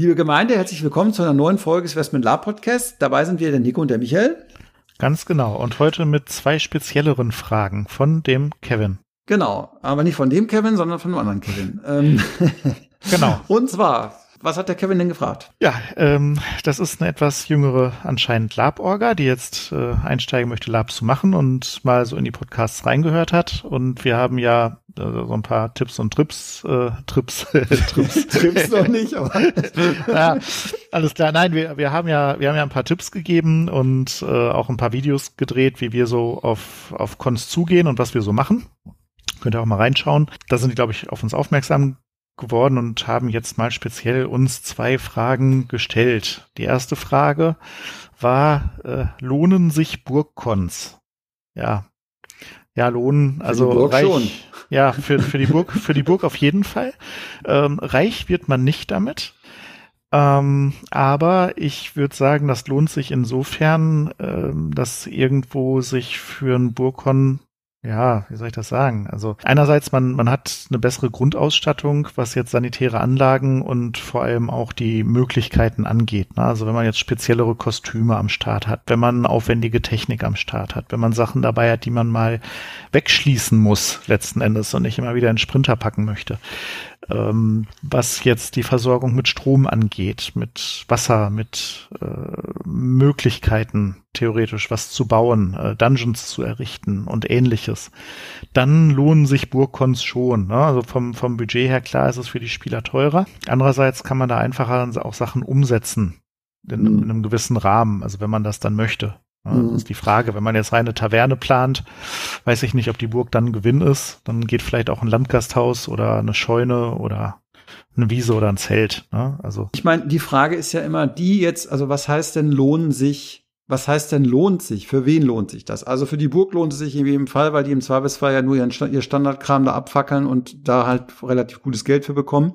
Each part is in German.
Liebe Gemeinde, herzlich willkommen zu einer neuen Folge des Westman Lab Podcast. Dabei sind wir der Nico und der Michael. Ganz genau. Und heute mit zwei spezielleren Fragen von dem Kevin. Genau, aber nicht von dem Kevin, sondern von einem anderen Kevin. Ähm genau. Und zwar, was hat der Kevin denn gefragt? Ja, ähm, das ist eine etwas jüngere anscheinend Lab-Orga, die jetzt äh, einsteigen möchte, Lab zu machen und mal so in die Podcasts reingehört hat. Und wir haben ja so ein paar Tipps und Trips, äh, Trips, Trips. Trips noch nicht, aber. ja, alles klar. Nein, wir, wir haben ja, wir haben ja ein paar Tipps gegeben und äh, auch ein paar Videos gedreht, wie wir so auf, auf Cons zugehen und was wir so machen. Könnt ihr auch mal reinschauen. Da sind die, glaube ich, auf uns aufmerksam geworden und haben jetzt mal speziell uns zwei Fragen gestellt. Die erste Frage war, äh, lohnen sich Burgkons? Ja. Ja, lohnen, also reich, schon. ja, für, für die Burg, für die Burg auf jeden Fall. Ähm, reich wird man nicht damit. Ähm, aber ich würde sagen, das lohnt sich insofern, ähm, dass irgendwo sich für ein Burgkon ja, wie soll ich das sagen? Also einerseits, man, man hat eine bessere Grundausstattung, was jetzt sanitäre Anlagen und vor allem auch die Möglichkeiten angeht. Ne? Also wenn man jetzt speziellere Kostüme am Start hat, wenn man aufwendige Technik am Start hat, wenn man Sachen dabei hat, die man mal wegschließen muss letzten Endes und nicht immer wieder in Sprinter packen möchte ähm, was jetzt die Versorgung mit Strom angeht, mit Wasser, mit äh, Möglichkeiten, theoretisch was zu bauen, äh, Dungeons zu errichten und ähnliches, dann lohnen sich Burgcons schon. Ne? Also vom, vom Budget her klar ist es für die Spieler teurer. Andererseits kann man da einfacher auch Sachen umsetzen in, mhm. in einem gewissen Rahmen, also wenn man das dann möchte. Das mhm. ist die Frage. Wenn man jetzt reine Taverne plant, weiß ich nicht, ob die Burg dann Gewinn ist. Dann geht vielleicht auch ein Landgasthaus oder eine Scheune oder eine Wiese oder ein Zelt. Ne? Also ich meine, die Frage ist ja immer die jetzt, also was heißt denn lohnen sich? Was heißt denn lohnt sich? Für wen lohnt sich das? Also für die Burg lohnt es sich in jedem Fall, weil die im Zweifelsfall ja nur ihren, ihr Standardkram da abfackeln und da halt relativ gutes Geld für bekommen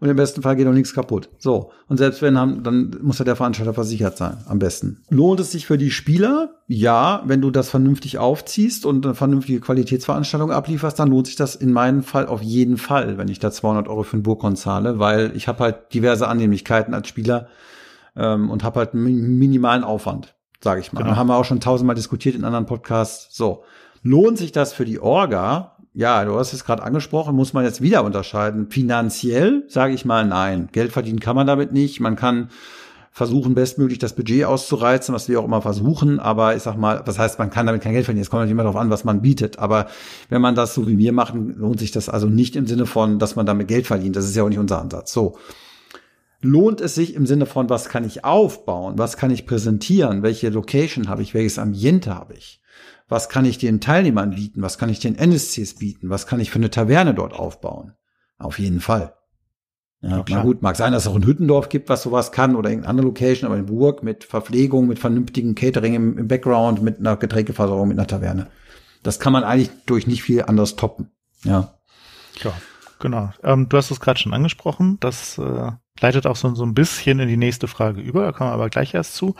und im besten Fall geht auch nichts kaputt. So. Und selbst wenn, haben, dann muss ja der Veranstalter versichert sein, am besten. Lohnt es sich für die Spieler? Ja, wenn du das vernünftig aufziehst und eine vernünftige Qualitätsveranstaltung ablieferst, dann lohnt sich das in meinem Fall auf jeden Fall, wenn ich da 200 Euro für ein Burkon zahle, weil ich habe halt diverse Annehmlichkeiten als Spieler ähm, und habe halt einen minimalen Aufwand, sage ich mal. Genau. haben wir auch schon tausendmal diskutiert in anderen Podcasts. So. Lohnt sich das für die Orga? Ja, du hast es gerade angesprochen, muss man jetzt wieder unterscheiden. Finanziell sage ich mal nein. Geld verdienen kann man damit nicht. Man kann versuchen, bestmöglich das Budget auszureizen, was wir auch immer versuchen. Aber ich sag mal, was heißt, man kann damit kein Geld verdienen. Es kommt natürlich immer darauf an, was man bietet. Aber wenn man das so wie wir machen, lohnt sich das also nicht im Sinne von, dass man damit Geld verdient. Das ist ja auch nicht unser Ansatz. So. Lohnt es sich im Sinne von, was kann ich aufbauen? Was kann ich präsentieren? Welche Location habe ich? Welches Ambiente habe ich? Was kann ich den Teilnehmern bieten, was kann ich den NSCs bieten, was kann ich für eine Taverne dort aufbauen. Auf jeden Fall. Ja, na gut, mag sein, dass es auch ein Hüttendorf gibt, was sowas kann oder irgendeine andere Location, aber in Burg mit Verpflegung, mit vernünftigen Catering im, im Background, mit einer Getränkeversorgung, mit einer Taverne. Das kann man eigentlich durch nicht viel anders toppen. Ja. Ja, genau. Ähm, du hast es gerade schon angesprochen. Das äh, leitet auch so, so ein bisschen in die nächste Frage über. Da kommen wir aber gleich erst zu.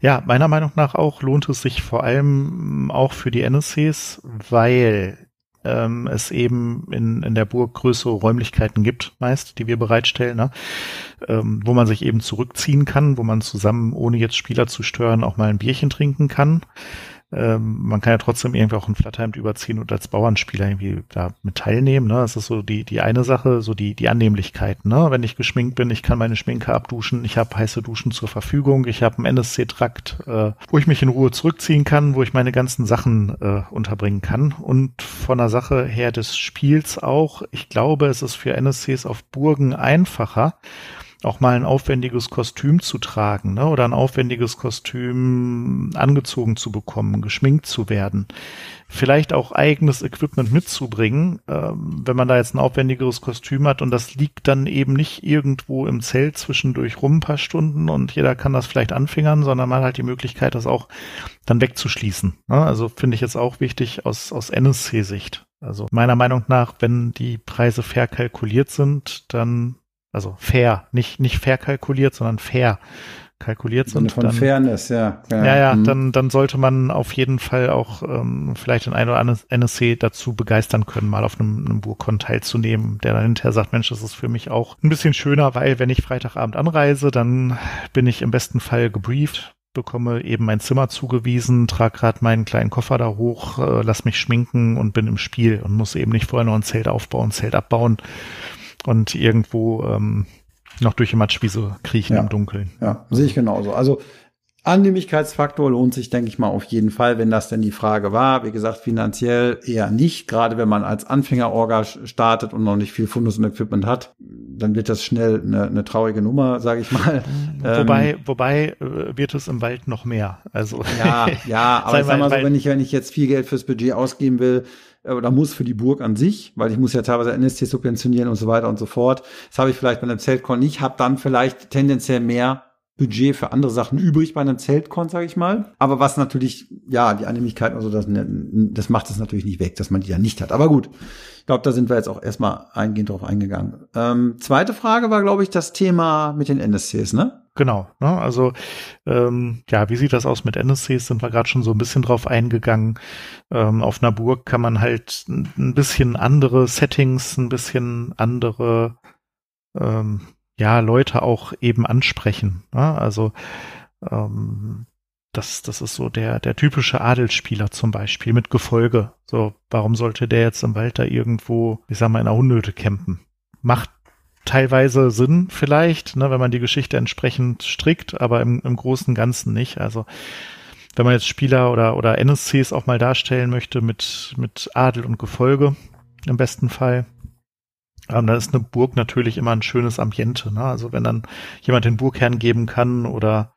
Ja, meiner Meinung nach auch lohnt es sich vor allem auch für die NSCs, weil ähm, es eben in, in der Burg größere Räumlichkeiten gibt, meist, die wir bereitstellen, ne? ähm, wo man sich eben zurückziehen kann, wo man zusammen, ohne jetzt Spieler zu stören, auch mal ein Bierchen trinken kann. Ähm, man kann ja trotzdem irgendwie auch ein Flatterhemd überziehen und als Bauernspieler irgendwie da mit teilnehmen. Ne? Das ist so die, die eine Sache, so die, die Annehmlichkeit. Ne? Wenn ich geschminkt bin, ich kann meine Schminke abduschen, ich habe heiße Duschen zur Verfügung, ich habe einen NSC-Trakt, äh, wo ich mich in Ruhe zurückziehen kann, wo ich meine ganzen Sachen äh, unterbringen kann. Und von der Sache her des Spiels auch, ich glaube, es ist für NSCs auf Burgen einfacher, auch mal ein aufwendiges Kostüm zu tragen ne? oder ein aufwendiges Kostüm angezogen zu bekommen, geschminkt zu werden, vielleicht auch eigenes Equipment mitzubringen, ähm, wenn man da jetzt ein aufwendigeres Kostüm hat und das liegt dann eben nicht irgendwo im Zelt zwischendurch rum ein paar Stunden und jeder kann das vielleicht anfingern, sondern man hat halt die Möglichkeit, das auch dann wegzuschließen. Ne? Also finde ich jetzt auch wichtig aus, aus NSC-Sicht. Also meiner Meinung nach, wenn die Preise fair kalkuliert sind, dann also fair, nicht, nicht fair kalkuliert, sondern fair kalkuliert sind. Von dann, Fairness, ja. Ja, ja, ja mhm. dann, dann sollte man auf jeden Fall auch ähm, vielleicht den ein oder anderen NSC dazu begeistern können, mal auf einem, einem Burkon teilzunehmen, der dann hinterher sagt, Mensch, das ist für mich auch ein bisschen schöner, weil wenn ich Freitagabend anreise, dann bin ich im besten Fall gebrieft, bekomme eben mein Zimmer zugewiesen, trage gerade meinen kleinen Koffer da hoch, äh, lass mich schminken und bin im Spiel und muss eben nicht vorher noch ein Zelt aufbauen, Zelt abbauen und irgendwo ähm, noch durch die Matschwiese kriechen ja. im Dunkeln. Ja, sehe ich genauso. Also Annehmlichkeitsfaktor lohnt sich, denke ich mal, auf jeden Fall, wenn das denn die Frage war. Wie gesagt, finanziell eher nicht, gerade wenn man als Anfänger-Orga startet und noch nicht viel Fundus und Equipment hat, dann wird das schnell eine, eine traurige Nummer, sage ich mal. Wobei, ähm, wobei äh, wird es im Wald noch mehr. Also ja, ja, aber ich sag mal so, wenn ich wenn ich jetzt viel Geld fürs Budget ausgeben will, oder muss für die Burg an sich, weil ich muss ja teilweise NST subventionieren und so weiter und so fort. Das habe ich vielleicht bei einem Zeltcon nicht, habe dann vielleicht tendenziell mehr Budget für andere Sachen übrig bei einem Zeltkon, sage ich mal. Aber was natürlich, ja, die Annehmlichkeit, also das, das macht es natürlich nicht weg, dass man die ja nicht hat. Aber gut, ich glaube, da sind wir jetzt auch erstmal eingehend drauf eingegangen. Ähm, zweite Frage war, glaube ich, das Thema mit den NSCs, ne? Genau, ne? also ähm, ja, wie sieht das aus mit NSCs? Sind wir gerade schon so ein bisschen drauf eingegangen. Ähm, auf einer Burg kann man halt ein bisschen andere Settings, ein bisschen andere ähm, ja, Leute auch eben ansprechen. Ne? Also ähm, das, das ist so der, der typische Adelsspieler zum Beispiel mit Gefolge. So, warum sollte der jetzt im Wald da irgendwo, ich sag mal, in einer Hundehütte campen? Macht teilweise Sinn vielleicht, ne, wenn man die Geschichte entsprechend strickt, aber im, im Großen Ganzen nicht. Also wenn man jetzt Spieler oder, oder NSCs auch mal darstellen möchte mit, mit Adel und Gefolge, im besten Fall, ähm, dann ist eine Burg natürlich immer ein schönes Ambiente. Ne? Also wenn dann jemand den Burgherrn geben kann oder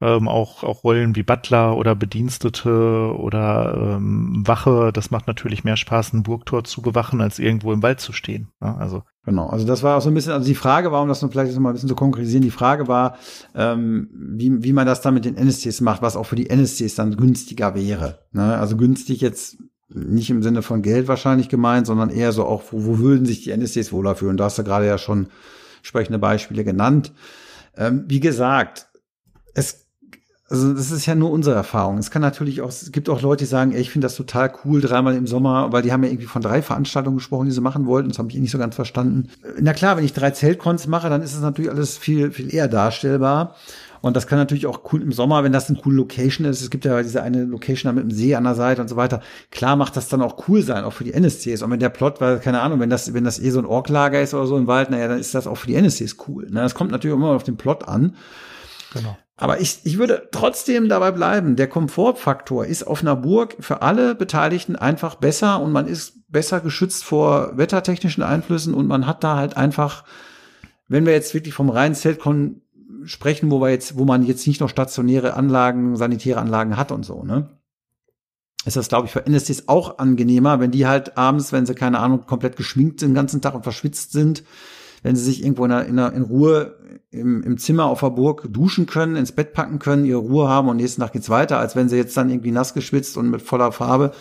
ähm, auch, auch Rollen wie Butler oder Bedienstete oder ähm, Wache, das macht natürlich mehr Spaß, ein Burgtor zu bewachen, als irgendwo im Wald zu stehen. Ne? Also Genau, also das war auch so ein bisschen, also die Frage war, um das vielleicht noch mal ein bisschen zu konkretisieren, die Frage war, ähm, wie, wie man das dann mit den NSCs macht, was auch für die NSCs dann günstiger wäre. Ne? Also günstig jetzt nicht im Sinne von Geld wahrscheinlich gemeint, sondern eher so auch, wo, wo würden sich die NSCs wohler fühlen? Da hast du gerade ja schon entsprechende Beispiele genannt. Ähm, wie gesagt, es, also das ist ja nur unsere Erfahrung. Es kann natürlich auch, es gibt auch Leute, die sagen, ey, ich finde das total cool, dreimal im Sommer, weil die haben ja irgendwie von drei Veranstaltungen gesprochen, die sie machen wollten. Das habe ich nicht so ganz verstanden. Na klar, wenn ich drei Zeltcons mache, dann ist es natürlich alles viel, viel eher darstellbar. Und das kann natürlich auch cool im Sommer, wenn das eine coole Location ist. Es gibt ja diese eine Location da mit dem See an der Seite und so weiter. Klar macht das dann auch cool sein, auch für die NSCs. Und wenn der Plot, weil, keine Ahnung, wenn das, wenn das eh so ein Orklager ist oder so im Wald, naja, dann ist das auch für die NSCs cool. Ne? Das kommt natürlich immer auf den Plot an. Genau. Aber ich, ich würde trotzdem dabei bleiben. Der Komfortfaktor ist auf einer Burg für alle Beteiligten einfach besser und man ist besser geschützt vor wettertechnischen Einflüssen und man hat da halt einfach, wenn wir jetzt wirklich vom reinen Zeltkon sprechen, wo wir jetzt, wo man jetzt nicht noch stationäre Anlagen, sanitäre Anlagen hat und so, ne? Ist das, glaube ich, für NSTs auch angenehmer, wenn die halt abends, wenn sie, keine Ahnung, komplett geschminkt sind den ganzen Tag und verschwitzt sind, wenn sie sich irgendwo in, der, in, Ruhe im, im Zimmer auf der Burg duschen können, ins Bett packen können, ihre Ruhe haben und nächsten Tag geht's weiter, als wenn sie jetzt dann irgendwie nass geschwitzt und mit voller Farbe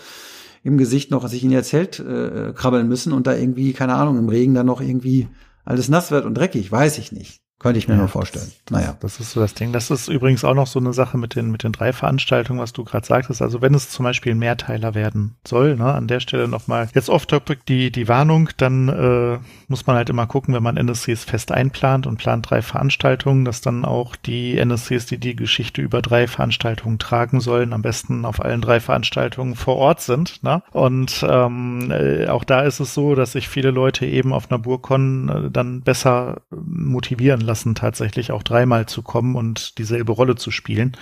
im Gesicht noch sich in ihr Zelt äh, krabbeln müssen und da irgendwie, keine Ahnung, im Regen dann noch irgendwie alles nass wird und dreckig, weiß ich nicht. Könnte ich mir ja, nur vorstellen. Naja. Das ist so das Ding. Das ist übrigens auch noch so eine Sache mit den, mit den drei Veranstaltungen, was du gerade sagtest. Also wenn es zum Beispiel ein Mehrteiler werden soll, ne, an der Stelle nochmal jetzt off-topic die, die Warnung, dann äh, muss man halt immer gucken, wenn man NSCs fest einplant und plant drei Veranstaltungen, dass dann auch die NSCs, die die Geschichte über drei Veranstaltungen tragen sollen, am besten auf allen drei Veranstaltungen vor Ort sind. Ne? Und ähm, äh, auch da ist es so, dass sich viele Leute eben auf einer Burkon äh, dann besser motivieren lassen, tatsächlich auch dreimal zu kommen und dieselbe Rolle zu spielen.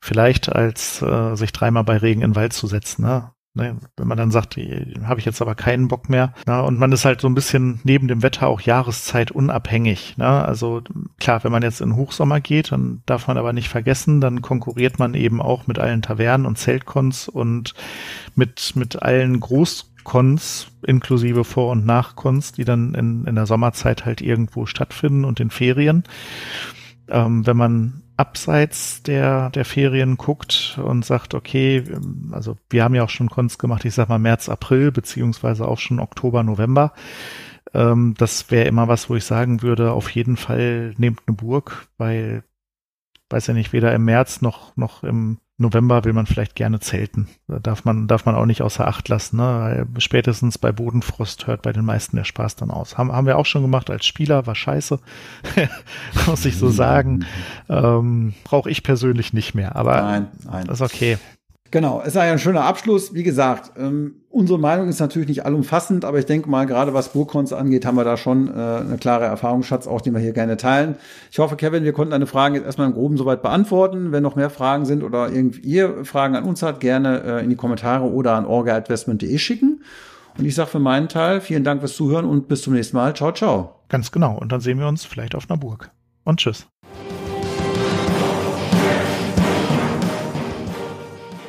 Vielleicht als äh, sich dreimal bei Regen in den Wald zu setzen. Ne? Ne? Wenn man dann sagt, habe ich jetzt aber keinen Bock mehr. Na, und man ist halt so ein bisschen neben dem Wetter auch Jahreszeit unabhängig. Ne? Also klar, wenn man jetzt in Hochsommer geht, dann darf man aber nicht vergessen, dann konkurriert man eben auch mit allen Tavernen und Zeltkons und mit, mit allen Großkons inklusive Vor- und Nachkons, die dann in, in der Sommerzeit halt irgendwo stattfinden und in Ferien. Ähm, wenn man abseits der, der Ferien guckt und sagt, okay, also wir haben ja auch schon Kunst gemacht, ich sag mal März, April, beziehungsweise auch schon Oktober, November. Ähm, das wäre immer was, wo ich sagen würde, auf jeden Fall nehmt eine Burg, weil, weiß ja nicht, weder im März noch, noch im November will man vielleicht gerne zelten. Da darf man, darf man auch nicht außer Acht lassen. Ne? Spätestens bei Bodenfrost hört bei den meisten der Spaß dann aus. Haben, haben wir auch schon gemacht als Spieler, war scheiße. Muss ich so sagen. Ähm, Brauche ich persönlich nicht mehr. Aber nein, nein. ist okay. Genau, es war ja ein schöner Abschluss. Wie gesagt, ähm, unsere Meinung ist natürlich nicht allumfassend, aber ich denke mal, gerade was Burgkons angeht, haben wir da schon äh, eine klare Erfahrungsschatz, auch den wir hier gerne teilen. Ich hoffe, Kevin, wir konnten deine Fragen jetzt erstmal im Groben soweit beantworten. Wenn noch mehr Fragen sind oder irgendwie ihr Fragen an uns habt, gerne äh, in die Kommentare oder an orga.investment.de schicken. Und ich sage für meinen Teil vielen Dank fürs Zuhören und bis zum nächsten Mal. Ciao, ciao. Ganz genau. Und dann sehen wir uns vielleicht auf einer Burg. Und tschüss.